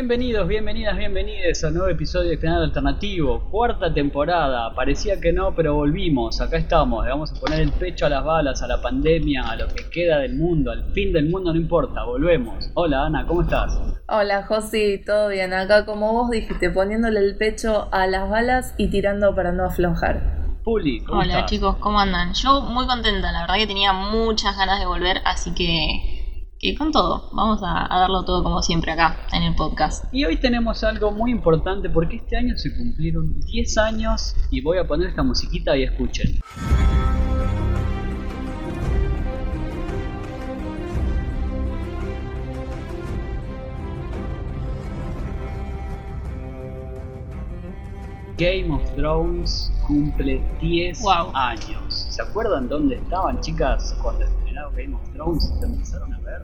Bienvenidos, bienvenidas, bienvenidos a un nuevo episodio de Canal Alternativo, cuarta temporada, parecía que no, pero volvimos, acá estamos, le vamos a poner el pecho a las balas, a la pandemia, a lo que queda del mundo, al fin del mundo, no importa, volvemos. Hola Ana, ¿cómo estás? Hola Josi, todo bien, acá como vos dijiste, poniéndole el pecho a las balas y tirando para no aflojar. Puli, ¿cómo Hola estás? chicos, ¿cómo andan? Yo muy contenta, la verdad que tenía muchas ganas de volver, así que, que con todo, vamos a, a darlo todo como siempre acá en el podcast. Y hoy tenemos algo muy importante porque este año se cumplieron 10 años y voy a poner esta musiquita y escuchen. Game of Thrones cumple 10 Wow. años. ¿Se acuerdan dónde estaban, chicas, cuando Game of Thrones? ¿Se empezaron a ver?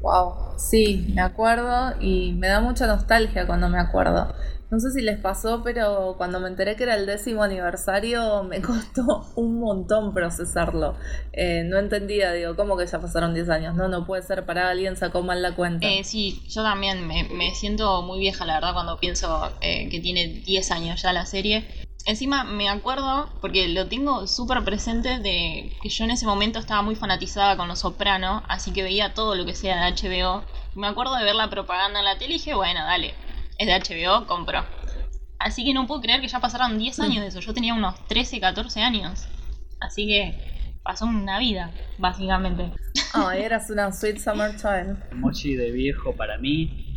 Wow, sí, me acuerdo y me da mucha nostalgia cuando me acuerdo. No sé si les pasó, pero cuando me enteré que era el décimo aniversario me costó un montón procesarlo. Eh, no entendía, digo, ¿cómo que ya pasaron 10 años? No, no puede ser, para alguien sacó mal la cuenta. Eh, sí, yo también me, me siento muy vieja, la verdad, cuando pienso eh, que tiene 10 años ya la serie. Encima me acuerdo, porque lo tengo súper presente, de que yo en ese momento estaba muy fanatizada con Los Soprano, así que veía todo lo que sea de HBO. Me acuerdo de ver la propaganda en la tele y dije, bueno, dale, es de HBO, compro. Así que no puedo creer que ya pasaron 10 años de eso. Yo tenía unos 13, 14 años. Así que pasó una vida, básicamente. Ay, eras una sweet summer child. emoji de viejo para mí.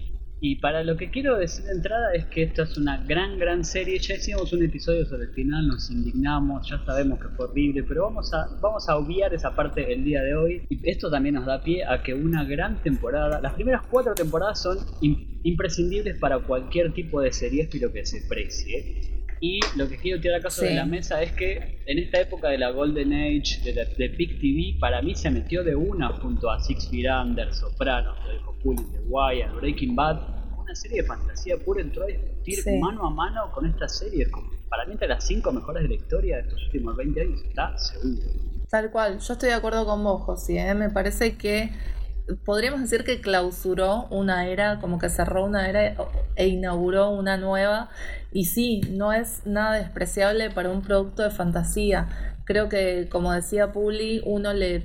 Y para lo que quiero decir de entrada es que esta es una gran, gran serie. Ya hicimos un episodio sobre el final, nos indignamos, ya sabemos que fue horrible, pero vamos a, vamos a obviar esa parte el día de hoy. Y esto también nos da pie a que una gran temporada, las primeras cuatro temporadas son im- imprescindibles para cualquier tipo de serie, espero que se precie. Y lo que quiero tirar acá sobre Sí. la mesa es que en esta época de la Golden Age, de, la, de Big TV, para mí se metió de una junto a Six Feet Under, Sopranos, dijo Puli, The Wire, Breaking Bad, una serie de fantasía pura entró a discutir Sí. mano a mano con esta serie. Como Para mí entre las cinco mejores de la historia de estos últimos 20 años está seguro. Tal cual, yo estoy de acuerdo con vos, José. ¿eh? Me parece que podríamos decir que clausuró una era, como que cerró una era e inauguró una nueva. Y sí, no es nada despreciable para un producto de fantasía. Creo que, como decía Puli, uno le,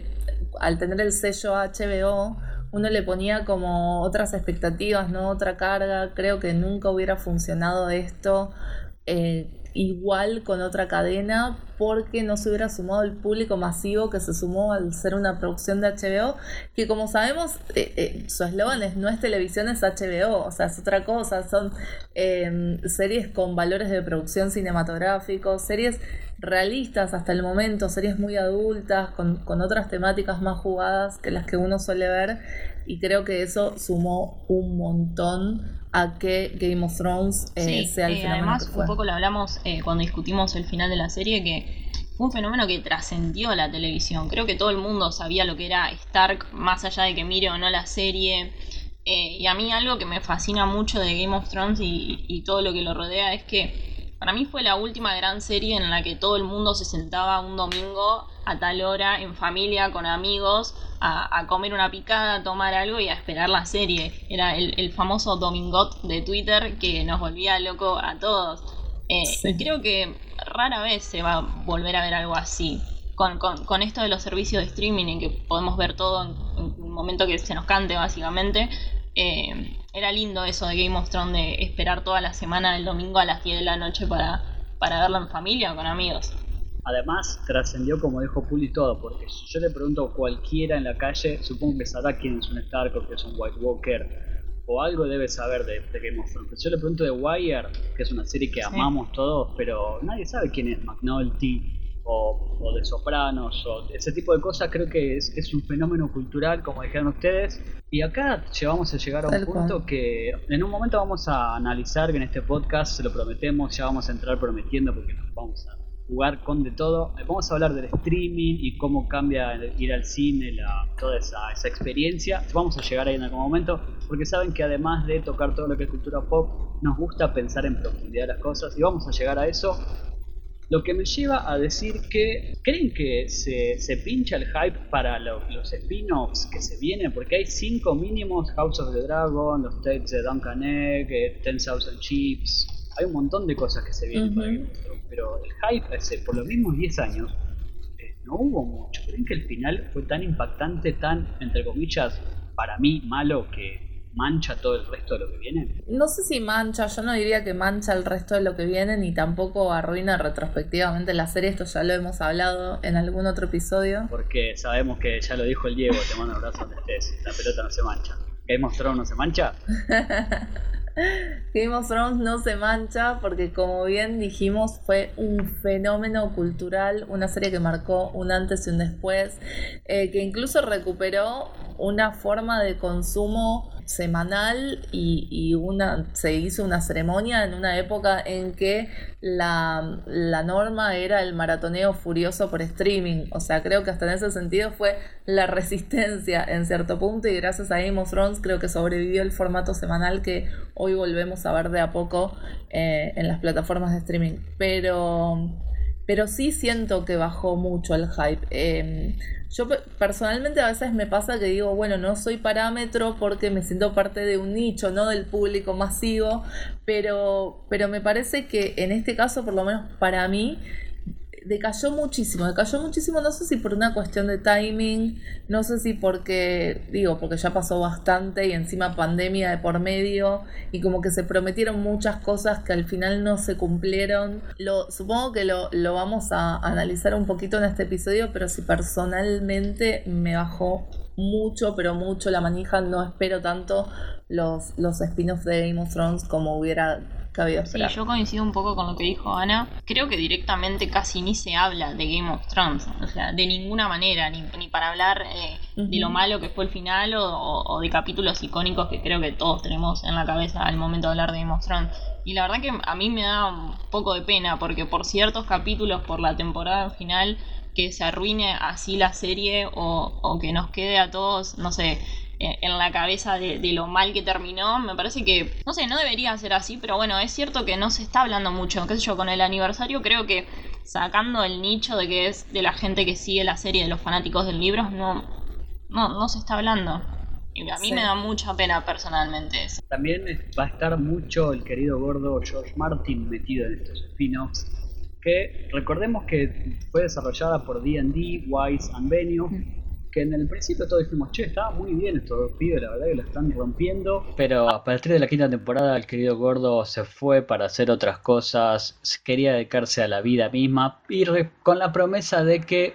al tener el sello HBO, uno le ponía como otras expectativas, ¿no? Otra carga. Creo que nunca hubiera funcionado esto. eh, igual con otra cadena porque no se hubiera sumado el público masivo que se sumó al ser una producción de HBO que como sabemos eh, eh, su eslogan es no es televisión es HBO o sea es otra cosa son eh, series con valores de producción cinematográficos series realistas hasta el momento series muy adultas con, con otras temáticas más jugadas que las que uno suele ver y creo que eso sumó un montón a que Game of Thrones eh, Sí, sea el eh, fenómeno además que fue. un poco lo hablamos eh, cuando discutimos el final de la serie que fue un fenómeno que trascendió la televisión. Creo que todo el mundo sabía lo que era Stark, más allá de que mire o no la serie. Eh, y a mí algo que me fascina mucho de Game of Thrones y, y todo lo que lo rodea es que para mí fue la última gran serie en la que todo el mundo se sentaba un domingo a tal hora en familia, con amigos, a, a comer una picada, a tomar algo y a esperar la serie. Era el, el famoso domingot de Twitter que nos volvía loco a todos. Eh, Sí. Creo que rara vez se va a volver a ver algo así. Con, con- con esto de los servicios de streaming en que podemos ver todo en, en un momento que se nos cante básicamente, eh, era lindo eso de Game of Thrones de esperar toda la semana el domingo a las 10 de la noche para, para verlo en familia o con amigos. Además, trascendió como dijo Puli todo, porque si yo le pregunto a cualquiera en la calle, supongo que sabrá quién es un Stark o que es un White Walker, o algo debe saber de, de Game of Thrones. Yo le pregunto de Wire, que es una serie que Sí. amamos todos, pero nadie sabe quién es McNulty o, o de Sopranos o ese tipo de cosas. Creo que es, es un fenómeno cultural, como dijeron ustedes. Y acá llevamos a llegar a un punto que en un momento vamos a analizar que en este podcast, se lo prometemos, ya vamos a entrar prometiendo porque nos vamos a jugar con de todo. Vamos a hablar del streaming y cómo cambia el ir al cine, la, toda esa, esa experiencia. Vamos a llegar ahí en algún momento, porque saben que además de tocar todo lo que es cultura pop, nos gusta pensar en profundidad las cosas y vamos a llegar a eso. Lo que me lleva a decir que, ¿creen que se, se pincha el hype para los spin-offs que se vienen? Porque hay cinco mínimos, House of the Dragon, los Tales de Duncan Egg, eh, Ten Thousand Chips, hay un montón de cosas que se vienen para pero el hype ese, por los mismos 10 años eh, no hubo mucho. ¿Creen que el final fue tan impactante, tan, entre comillas, para mí malo que mancha todo el resto de lo que viene? No sé si mancha, yo no diría que mancha el resto de lo que viene, ni tampoco arruina retrospectivamente la serie, esto ya lo hemos hablado en algún otro episodio. Porque sabemos que ya lo dijo el Diego, te mando un abrazo donde estés, la pelota no se mancha. ¿Game of Thrones no se mancha? Game of Thrones no se mancha porque como bien dijimos fue un fenómeno cultural, una serie que marcó un antes y un después, eh, que incluso recuperó una forma de consumo semanal y, una, se hizo una ceremonia en una época en que la, la, norma era el maratoneo furioso por streaming. O sea, creo que hasta en ese sentido fue la resistencia en cierto punto y gracias a Game of Thrones creo que sobrevivió el formato semanal que hoy volvemos a ver de a poco eh, en las plataformas de streaming. Pero, pero sí siento que bajó mucho el hype. Em, yo personalmente a veces me pasa que digo, bueno, no soy parámetro porque me siento parte de un nicho, no del público masivo, pero, pero me parece que en este caso, por lo menos para mí, decayó muchísimo, decayó muchísimo, no sé si por una cuestión de timing, no sé si porque, digo, porque ya pasó bastante y encima pandemia de por medio y como que se prometieron muchas cosas que al final no se cumplieron. Lo, supongo que lo, lo vamos a analizar un poquito en este episodio, pero si personalmente me bajó mucho, pero mucho la manija, no espero tanto los, los spin-offs de Game of Thrones como hubiera Sí, yo coincido un poco con lo que dijo Ana. Creo que directamente casi ni se habla de Game of Thrones, o sea, de ninguna manera, ni, para hablar eh, de lo malo que fue el final o, de capítulos icónicos que creo que todos tenemos en la cabeza al momento de hablar de Game of Thrones. Y la verdad que a mí me da un poco de pena porque por ciertos capítulos, por la temporada final, que se arruine así la serie o, o que nos quede a todos, no sé, en la cabeza de, lo mal que terminó. Me parece que, no sé, no debería ser así, pero bueno, es cierto que no se está hablando mucho. Qué sé yo, con el aniversario creo que sacando el nicho de que es de la gente que sigue la serie, de los fanáticos del libro, no, no, no se está hablando. Y a mí me da mucha pena personalmente eso. También va a estar mucho el querido gordo George Martin metido en estos spin-offs. Que recordemos que fue desarrollada por DD, Wise and Venue en el principio todos dijimos, che, estaba muy bien estos dos pibes, la verdad que la están rompiendo. Pero a partir de la quinta temporada el querido gordo se fue para hacer otras cosas, quería dedicarse a la vida misma y con la promesa de que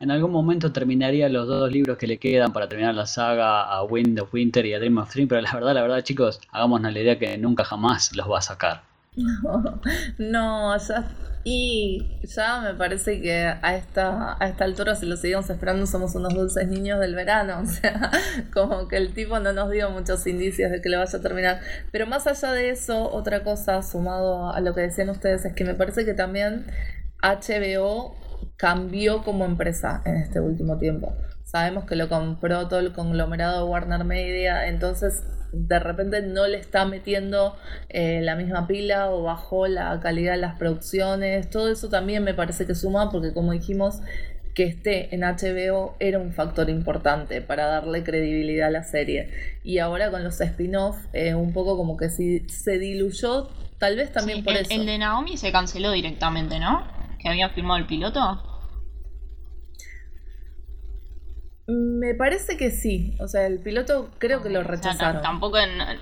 en algún momento terminaría los dos libros que le quedan para terminar la saga a Wind of Winter y a Dream of Dream, pero la verdad, la verdad chicos, hagámonos la idea que nunca jamás los va a sacar. No, no, ya y ya me parece que a esta, a esta altura, si lo seguimos esperando, somos unos dulces niños del verano. O sea, como que el tipo no nos dio muchos indicios de que le vaya a terminar. Pero más allá de eso, otra cosa sumado a lo que decían ustedes es que me parece que también HBO cambió como empresa en este último tiempo. Sabemos que lo compró todo el conglomerado de Warner Media, entonces de repente no le está metiendo eh, la misma pila o bajó la calidad de las producciones. Todo eso también me parece que suma porque como dijimos, que esté en HBO era un factor importante para darle credibilidad a la serie. Y ahora con los spin-off, eh, un poco como que si se diluyó, tal vez también por eso. El de Naomi se canceló directamente, ¿no? Que habían firmado el piloto. Me parece que sí. O sea, el piloto creo que lo rechazaron. tampoco,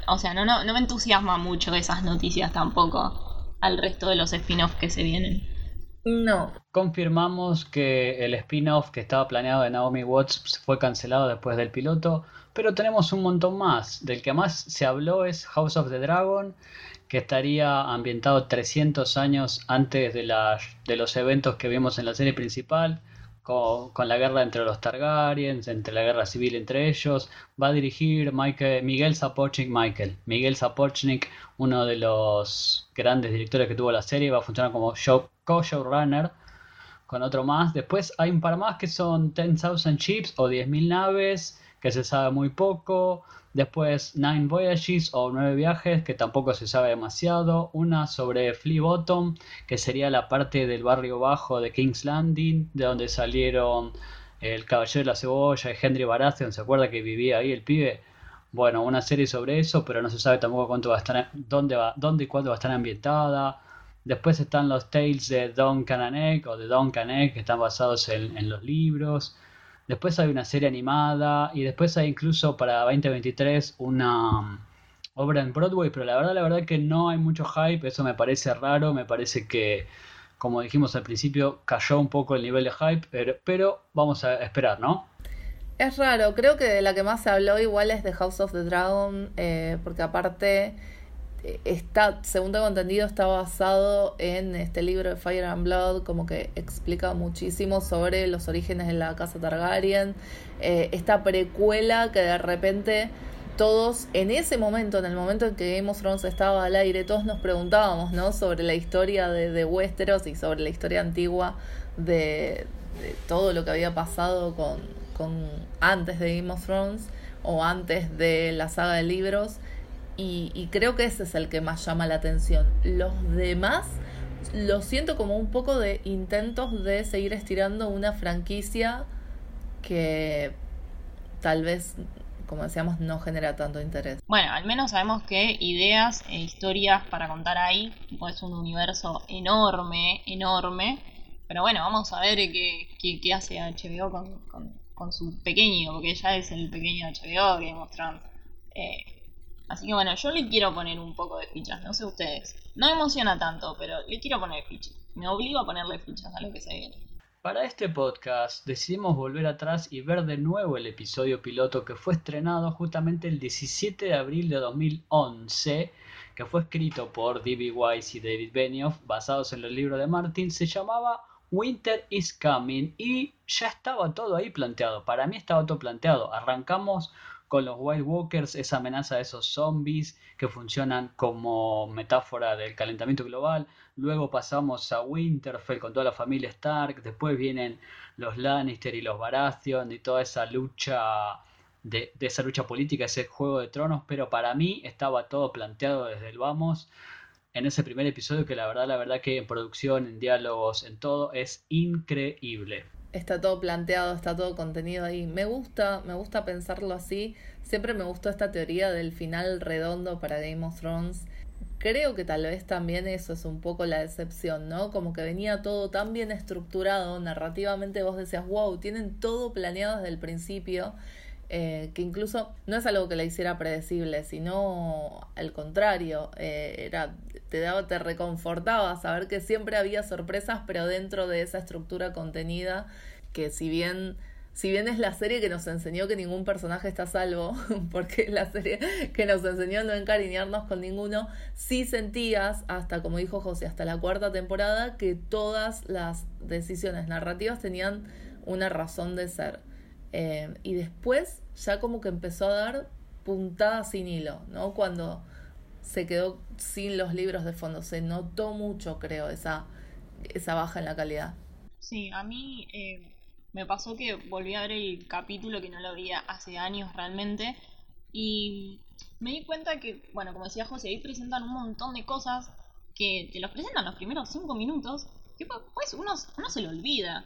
o sea, no, no, no me entusiasma mucho esas noticias tampoco al resto de los spin-offs que se vienen. No. Confirmamos que el spin-off que estaba planeado de Naomi Watts fue cancelado después del piloto, pero tenemos un montón más. Del que más se habló es House of the Dragon, que estaría ambientado 300 años antes de, de los eventos que vimos en la serie principal con, la guerra entre los Targaryens, entre la guerra civil entre ellos. Va a dirigir Miguel Sapochnik Michael. Miguel Sapochnik, uno de los grandes directores que tuvo la serie, va a funcionar como show, co-showrunner con otro más. Después hay un par más que son 10,000 Chips o 10.000 naves, que se sabe muy poco. Después Nine Voyages o Nueve Viajes, que tampoco se sabe demasiado. Una sobre Flea Bottom, que sería la parte del barrio bajo de King's Landing, de donde salieron el Caballero de la Cebolla y Henry Baratheon. ¿Se acuerda que vivía ahí el pibe? Bueno, una serie sobre eso, pero no se sabe tampoco cuánto va a estar, dónde, va, dónde y cuándo va a estar ambientada. Después están los tales de Don Cananek o de Don que están basados en, los libros. Después hay una serie animada y después hay incluso para 2023 una um, obra en Broadway, pero la verdad, la verdad que no hay mucho hype, eso me parece raro, me parece que, como dijimos al principio, cayó un poco el nivel de hype, pero, vamos a esperar, ¿no? Es raro, creo que la que más se habló igual es de House of the Dragon, eh, porque aparte está, según tengo entendido, está basado en este libro de Fire and Blood, como que explica muchísimo sobre los orígenes de la casa Targaryen. Eh, esta precuela que de repente todos, en ese momento, en el momento en que Game of Thrones estaba al aire, todos nos preguntábamos, ¿no? Sobre la historia de, de Westeros y sobre la historia antigua de, todo lo que había pasado con, con antes de Game of Thrones o antes de la saga de libros. Y, creo que ese es el que más llama la atención. Los demás lo siento como un poco de intentos de seguir estirando una franquicia que tal vez, como decíamos, no genera tanto interés. Bueno, al menos sabemos que ideas e historias para contar ahí, es un universo enorme, enorme. Pero bueno, vamos a ver qué, qué, hace HBO con, con, su pequeño, porque ya es el pequeño HBO que mostrando. Eh, Así que bueno, yo le quiero poner un poco de fichas, no sé ustedes. No emociona tanto, pero le quiero poner fichas. Me obligo a ponerle fichas a lo que se viene. Para este podcast decidimos volver atrás y ver de nuevo el episodio piloto que fue estrenado justamente el 17 de abril de 2011, que fue escrito por D.B. Weiss y David Benioff, basados en los libros de Martin, se llamaba Winter is Coming y ya estaba todo ahí planteado. Para mí estaba todo planteado. Arrancamos con los White Walkers, esa amenaza de esos zombies que funcionan como metáfora del calentamiento global. Luego pasamos a Winterfell con toda la familia Stark. Después vienen los Lannister y los Baratheon y toda esa lucha de, de, esa lucha política, ese juego de tronos. Pero para mí estaba todo planteado desde el vamos. En ese primer episodio que la verdad, la verdad que en producción, en diálogos, en todo es increíble está todo planteado, está todo contenido ahí. Me gusta, me gusta pensarlo así. Siempre me gustó esta teoría del final redondo para Game of Thrones. Creo que tal vez también eso es un poco la decepción, ¿no? Como que venía todo tan bien estructurado, narrativamente vos decías, wow, tienen todo planeado desde el principio eh, que incluso no es algo que la hiciera predecible, sino al contrario, eh, era, te daba, te reconfortaba saber que siempre había sorpresas, pero dentro de esa estructura contenida, que si bien, si bien es la serie que nos enseñó que ningún personaje está salvo, porque es la serie que nos enseñó a no encariñarnos con ninguno, sí sentías, hasta como dijo José, hasta la cuarta temporada, que todas las decisiones narrativas tenían una razón de ser. Eh, y después ya como que empezó a dar puntadas sin hilo, ¿no? Cuando se quedó sin los libros de fondo. Se notó mucho, creo, esa, esa baja en la calidad. Sí, a mí eh, me pasó que volví a ver el capítulo que no lo veía hace años realmente. Y me di cuenta que, bueno, como decía José, ahí presentan un montón de cosas que te los presentan los primeros cinco minutos, que pues uno, se lo olvida.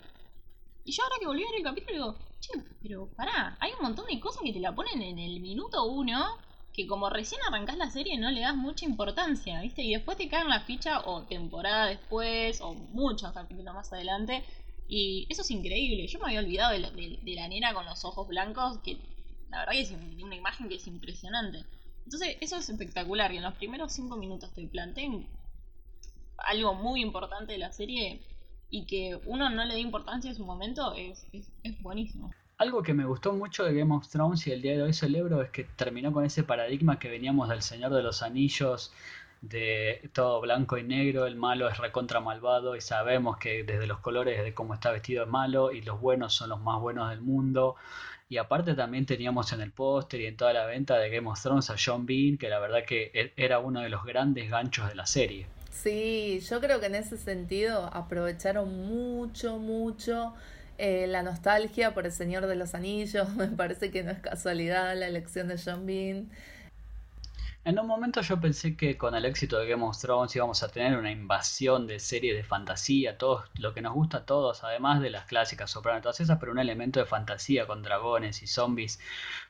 Y yo ahora que volví a ver el capítulo digo, che, pero pará, hay un montón de cosas que te la ponen en el minuto uno que como recién arrancás la serie no le das mucha importancia, ¿viste? Y después te caen la ficha o temporada después o muchos más adelante. Y eso es increíble. Yo me había olvidado de la, de, la nena con los ojos blancos, que la verdad que es una imagen que es impresionante. Entonces, eso es espectacular. Y en los primeros cinco minutos te planteen algo muy importante de la serie y que uno no le dé importancia en su momento es, es, buenísimo. Algo que me gustó mucho de Game of Thrones y el día de hoy celebro es que terminó con ese paradigma que veníamos del Señor de los Anillos, de todo blanco y negro, el malo es recontra malvado y sabemos que desde los colores de cómo está vestido es malo y los buenos son los más buenos del mundo. Y aparte también teníamos en el póster y en toda la venta de Game of Thrones a John Bean, que la verdad que e-, era uno de los grandes ganchos de la serie. Sí, yo creo que en ese sentido aprovecharon mucho, mucho eh, la nostalgia por el Señor de los Anillos, me parece que no es casualidad la elección de John Bean. En un momento yo pensé que con el éxito de Game of Thrones íbamos a tener una invasión de series de fantasía, todo lo que nos gusta a todos, además de las clásicas Soprano, todas esas, pero un elemento de fantasía con dragones y zombies.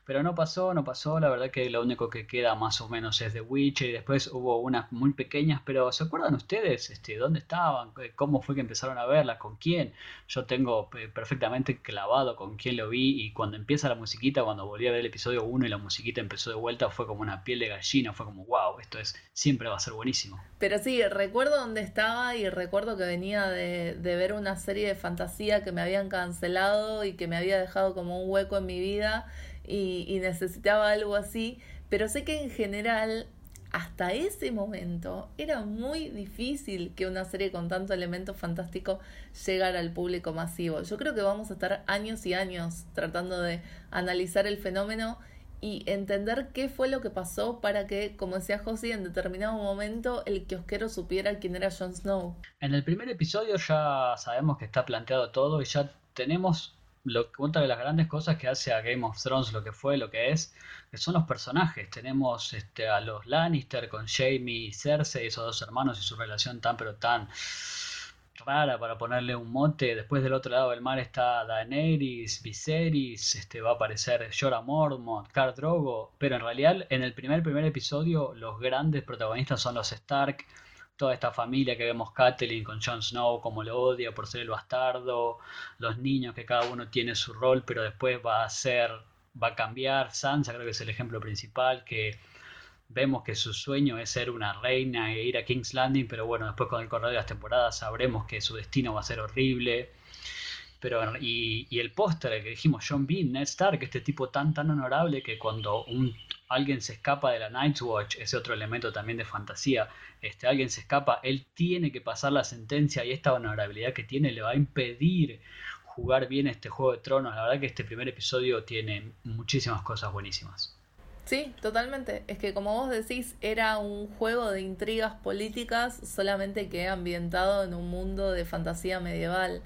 Pero no pasó, no pasó, la verdad que lo único que queda más o menos es The Witcher y después hubo unas muy pequeñas, pero ¿se acuerdan ustedes este, dónde estaban? ¿Cómo fue que empezaron a verlas? ¿Con quién? Yo tengo eh, perfectamente clavado con quién lo vi y cuando empieza la musiquita, cuando volví a ver el episodio 1 y la musiquita empezó de vuelta, fue como una piel de gallina fue como, wow, esto es, siempre va a ser buenísimo. Pero sí, recuerdo dónde estaba y recuerdo que venía de, ver una serie de fantasía que me habían cancelado y que me había dejado como un hueco en mi vida y, necesitaba algo así, pero sé que en general hasta ese momento era muy difícil que una serie con tanto elemento fantástico llegara al público masivo. Yo creo que vamos a estar años y años tratando de analizar el fenómeno y entender qué fue lo que pasó para que, como decía Josie, en determinado momento el kiosquero supiera quién era Jon Snow. En el primer episodio ya sabemos que está planteado todo y ya tenemos lo, otra de las grandes cosas que hace a Game of Thrones lo que fue, lo que es, que son los personajes. Tenemos este, a los Lannister con Jamie y Cersei, esos dos hermanos y su relación tan pero tan rara para ponerle un mote. Después del otro lado del mar está Daenerys, Viserys, este, va a aparecer Jorah Mormont, Khal Drogo, pero en realidad en el primer primer episodio los grandes protagonistas son los Stark, toda esta familia que vemos Catelyn con Jon Snow como lo odia por ser el bastardo, los niños que cada uno tiene su rol, pero después va a ser va a cambiar, Sansa creo que es el ejemplo principal que vemos que su sueño es ser una reina e ir a King's Landing, pero bueno, después con el correr de las temporadas sabremos que su destino va a ser horrible. Pero, y, el póster que dijimos, John Bean, Ned Stark, este tipo tan tan honorable que cuando un, alguien se escapa de la Night's Watch, ese otro elemento también de fantasía, este, alguien se escapa, él tiene que pasar la sentencia y esta honorabilidad que tiene le va a impedir jugar bien este juego de tronos. La verdad que este primer episodio tiene muchísimas cosas buenísimas. Sí, totalmente. Es que como vos decís, era un juego de intrigas políticas, solamente que ambientado en un mundo de fantasía medieval.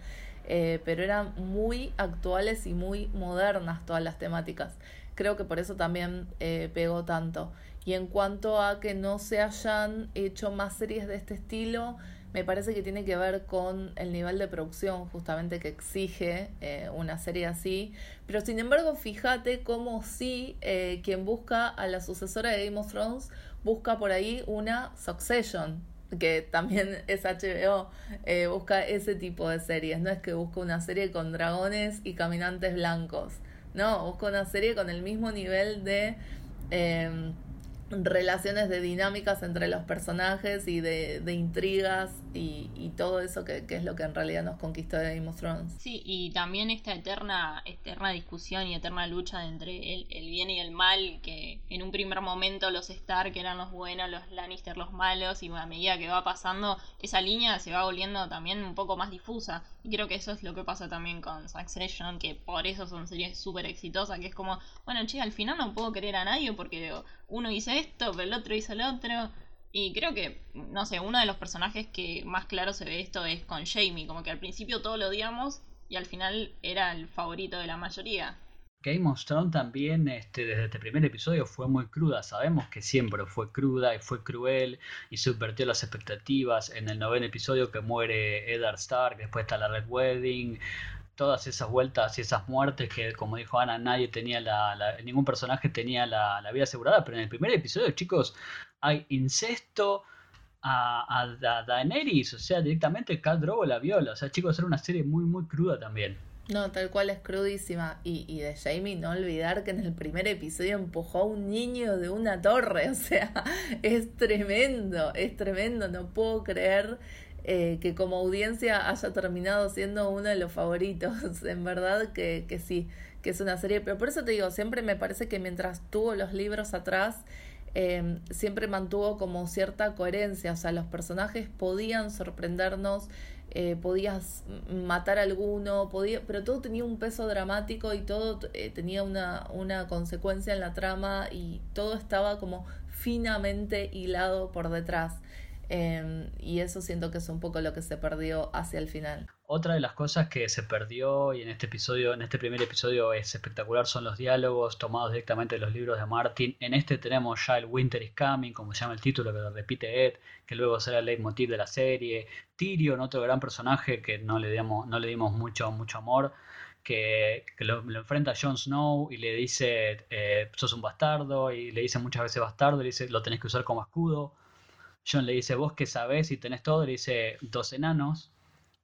Eh, pero eran muy actuales y muy modernas todas las temáticas. Creo que por eso también eh, pegó tanto. Y en cuanto a que no se hayan hecho más series de este estilo, me parece que tiene que ver con el nivel de producción justamente que exige eh, una serie así. Pero sin embargo, fíjate cómo sí eh, quien busca a la sucesora de Game of Thrones busca por ahí una Succession, que también es HBO, eh, busca ese tipo de series. No es que busca una serie con dragones y caminantes blancos. No, busca una serie con el mismo nivel de relaciones de dinámicas entre los personajes y de, de intrigas y, y, todo eso que, que, es lo que en realidad nos conquistó de Game of Thrones. Sí, y también esta eterna, eterna discusión y eterna lucha entre el, el, bien y el mal, que en un primer momento los Stark eran los buenos, los Lannister los malos, y a medida que va pasando, esa línea se va volviendo también un poco más difusa. Y creo que eso es lo que pasa también con Succession, que por eso son series súper exitosas, que es como, bueno, che, al final no puedo querer a nadie porque uno dice esto, pero el otro dice el otro. Y creo que, no sé, uno de los personajes que más claro se ve esto es con Jamie, como que al principio todo lo odiamos y al final era el favorito de la mayoría. Game of Thrones también este, desde este primer episodio fue muy cruda, sabemos que siempre fue cruda y fue cruel y subvertió las expectativas. En el noveno episodio que muere Eddard Stark, después está la Red Wedding, todas esas vueltas y esas muertes que, como dijo Ana, nadie tenía la, ningún personaje tenía la, vida asegurada, pero en el primer episodio, chicos, hay incesto a, a, Daenerys, o sea, directamente Khal Drogo la viola, o sea, chicos, era una serie muy, muy cruda también. No, tal cual es crudísima. Y, y de Jamie, no olvidar que en el primer episodio empujó a un niño de una torre. O sea, es tremendo, es tremendo. No puedo creer eh, que como audiencia haya terminado siendo uno de los favoritos. en verdad que, que sí, que es una serie. Pero por eso te digo, siempre me parece que mientras tuvo los libros atrás, eh, siempre mantuvo como cierta coherencia. O sea, los personajes podían sorprendernos. Eh, podías matar a alguno, podía, pero todo tenía un peso dramático y todo tenía una, una consecuencia en la trama y todo estaba como finamente hilado por detrás. Em, y eso siento que es un poco lo que se perdió hacia el final. Otra de las cosas que se perdió y en este episodio, en este primer episodio es espectacular son los diálogos tomados directamente de los libros de Martin. En este tenemos ya el Winter is Coming, como se llama el título que lo repite Ed, que luego será el leitmotiv de la serie. Tyrion, otro gran personaje que no le dimos, no le dimos mucho, mucho amor, que, lo, enfrenta a Jon Snow y le dice eh, sos un bastardo y le dice muchas veces bastardo y le dice lo tenés que usar como escudo John le dice, vos que sabés y tenés todo, le dice, dos enanos,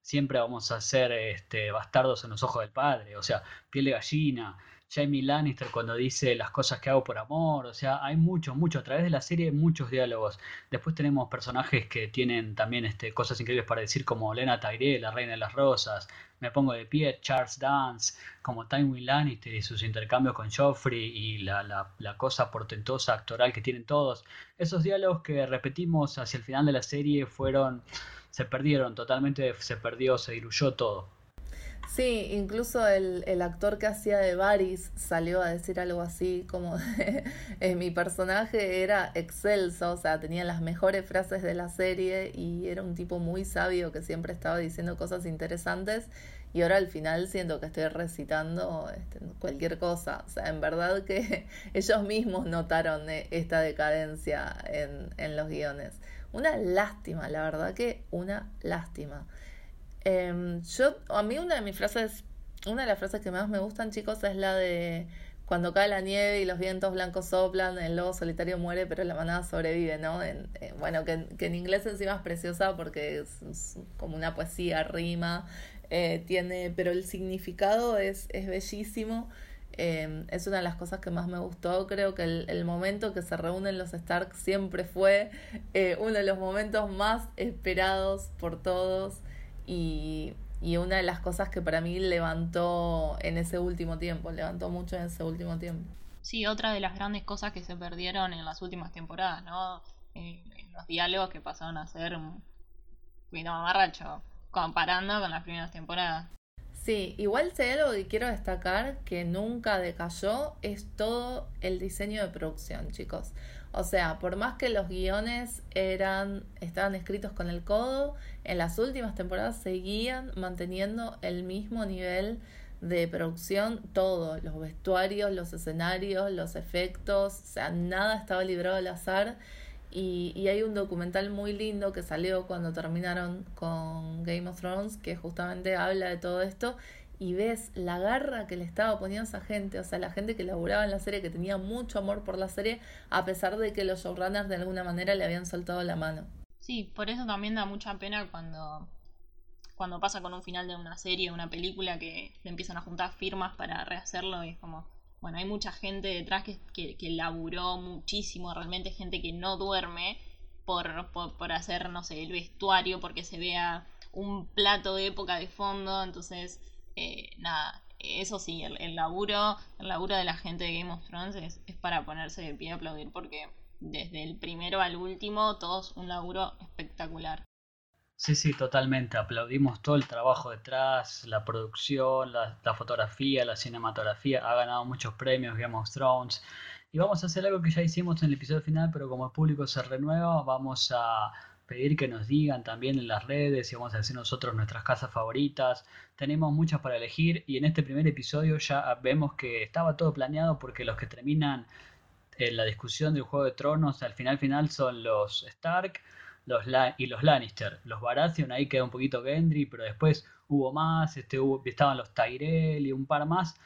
siempre vamos a ser este, bastardos en los ojos del padre, o sea, piel de gallina. Jamie Lannister cuando dice las cosas que hago por amor, o sea, hay mucho, mucho, a través de la serie muchos diálogos. Después tenemos personajes que tienen también este, cosas increíbles para decir como Lena Tyrell, la reina de las rosas, me pongo de pie, Charles Dance, como Tywin Lannister y sus intercambios con Joffrey y la, la, cosa portentosa actoral que tienen todos. Esos diálogos que repetimos hacia el final de la serie fueron, se perdieron totalmente, se perdió, se diluyó todo. Sí, incluso el, el, actor que hacía de Varys salió a decir algo así como mi personaje era excelso, o sea, tenía las mejores frases de la serie y era un tipo muy sabio que siempre estaba diciendo cosas interesantes y ahora al final siento que estoy recitando este, cualquier cosa, o sea, en verdad que ellos mismos notaron eh, esta decadencia en, en los guiones. Una lástima, la verdad que una lástima. Em, yo, a mí una de mis frases, una de las frases que más me gustan, chicos, es la de cuando cae la nieve y los vientos blancos soplan, el lobo solitario muere, pero la manada sobrevive, ¿no? Eh, bueno, que, en inglés encima es preciosa porque es, como una poesía, rima, eh, tiene, pero el significado es, es bellísimo. Em, es una de las cosas que más me gustó. Creo que el, el momento que se reúnen los Stark siempre fue eh, uno de los momentos más esperados por todos y, una de las cosas que para mí levantó en ese último tiempo, levantó mucho en ese último tiempo. Sí, otra de las grandes cosas que se perdieron en las últimas temporadas, ¿no? Eh, los diálogos que pasaron a ser un mamarracho, comparando con las primeras temporadas. Sí, igual hay algo que quiero destacar que nunca decayó es todo el diseño de producción, chicos. O sea, por más que los guiones eran, estaban escritos con el codo, en las últimas temporadas seguían manteniendo el mismo nivel de producción, todo, los vestuarios, los escenarios, los efectos, o sea, nada estaba librado al azar. Y, y, hay un documental muy lindo que salió cuando terminaron con Game of Thrones que justamente habla de todo esto y ves la garra que le estaba poniendo esa gente, o sea, la gente que laburaba en la serie, que tenía mucho amor por la serie, a pesar de que los showrunners de alguna manera le habían soltado la mano. Sí, por eso también da mucha pena cuando, cuando pasa con un final de una serie, una película, que le empiezan a juntar firmas para rehacerlo y es como, bueno, hay mucha gente detrás que, que, que laburó muchísimo, realmente gente que no duerme por, por, por hacer, no sé, el vestuario, porque se vea un plato de época de fondo, entonces eh, nada, eso sí, el, laburo, el laburo de la gente de Game of Thrones es, para ponerse de pie y aplaudir porque desde el primero al último, todos un laburo espectacular. Sí, sí, totalmente. Aplaudimos todo el trabajo detrás, la producción, la, fotografía, la cinematografía. Ha ganado muchos premios Game of Thrones. Y vamos a hacer algo que ya hicimos en el episodio final, pero como el público se renueva, vamos a pedir que nos digan también en las redes y vamos a decir nosotros nuestras casas favoritas. Tenemos muchas para elegir y en este primer episodio ya vemos que estaba todo planeado porque los que terminan en la discusión del Juego de Tronos al final final son los Stark los y los Lannister. Los Baratheon ahí queda un poquito Gendry, pero después hubo más, este, hubo, estaban los Tyrell y un par más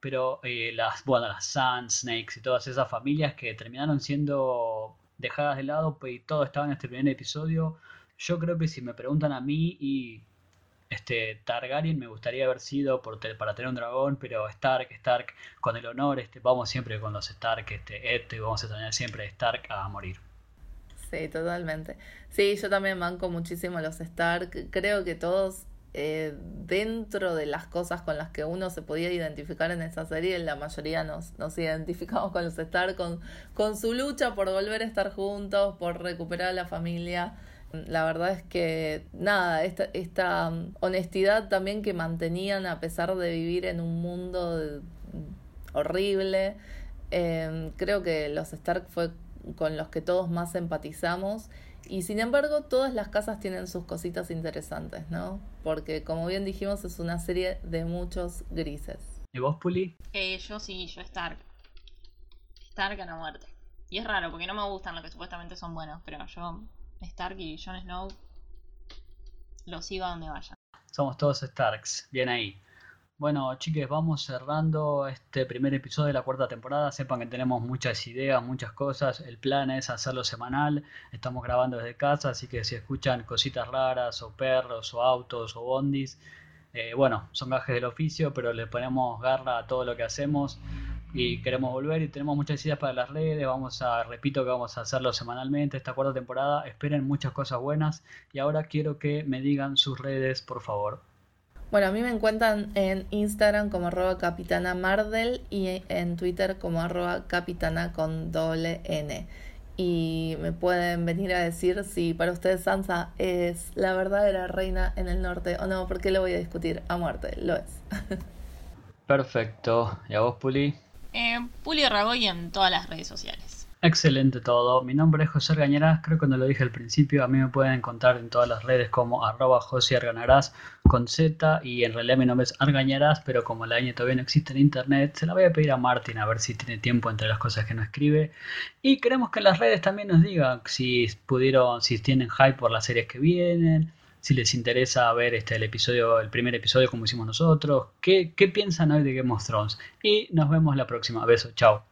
pero eh, las, bueno, las Sand Snakes y todas esas familias que terminaron siendo dejadas de lado, pues todo estaba en este primer episodio. Yo creo que si me preguntan a mí y este Targaryen me gustaría haber sido para tener un dragón, pero Stark, Stark, con el honor, este, vamos siempre con los Stark, este, este, vamos a tener siempre Stark a morir. Sí, totalmente. Sí, yo también banco muchísimo a los Stark. Creo que todos eh, dentro de las cosas con las que uno se podía identificar en esa serie, la mayoría nos, nos identificamos con los Stark, con, con su lucha por volver a estar juntos, por recuperar a la familia. La verdad es que nada, esta, esta honestidad también que mantenían a pesar de vivir en un mundo horrible, eh, creo que los Stark fue con los que todos más empatizamos Y sin embargo, todas las casas tienen sus cositas interesantes, ¿no? Porque como bien dijimos, es una serie de muchos grises. ¿Y vos, Puli? Eh, yo sí, yo Stark. Stark a la muerte. Y es raro porque no me gustan los que supuestamente son buenos, pero yo, Stark y Jon Snow, los sigo a donde vayan. Somos todos Starks, bien ahí. Bueno, chiques, vamos cerrando este primer episodio de la cuarta temporada. Sepan que tenemos muchas ideas, muchas cosas. El plan es hacerlo semanal. Estamos grabando desde casa, así que si escuchan cositas raras, o perros, o autos, o bondis, eh, bueno, son gajes del oficio, pero le ponemos garra a todo lo que hacemos y queremos volver y tenemos muchas ideas para las redes. Vamos a, repito que vamos a hacerlo semanalmente esta cuarta temporada. Esperen muchas cosas buenas y ahora quiero que me digan sus redes, por favor. Bueno, a mí me encuentran en Instagram como arroba capitana Mardel y en Twitter como arroba capitana con doble N. Y me pueden venir a decir si para ustedes Sansa es la verdadera reina en el norte o no, porque lo voy a discutir a muerte, lo es. Perfecto. ¿Y a vos, Puli? Eh, Puli Ragoy en todas las redes sociales. Excelente todo. Mi nombre es José Argañarás. Creo que no lo dije al principio. A mí me pueden encontrar en todas las redes como arroba José Argañarás con Z. Y en realidad mi nombre es Argañarás, pero como la ñ todavía no existe en internet, se la voy a pedir a Martín a ver si tiene tiempo entre las cosas que no escribe. Y queremos que las redes también nos digan si pudieron, si tienen hype por las series que vienen, si les interesa ver este el episodio, el primer episodio como hicimos nosotros, qué, qué piensan hoy de Game of Thrones. Y nos vemos la próxima. Beso, chao.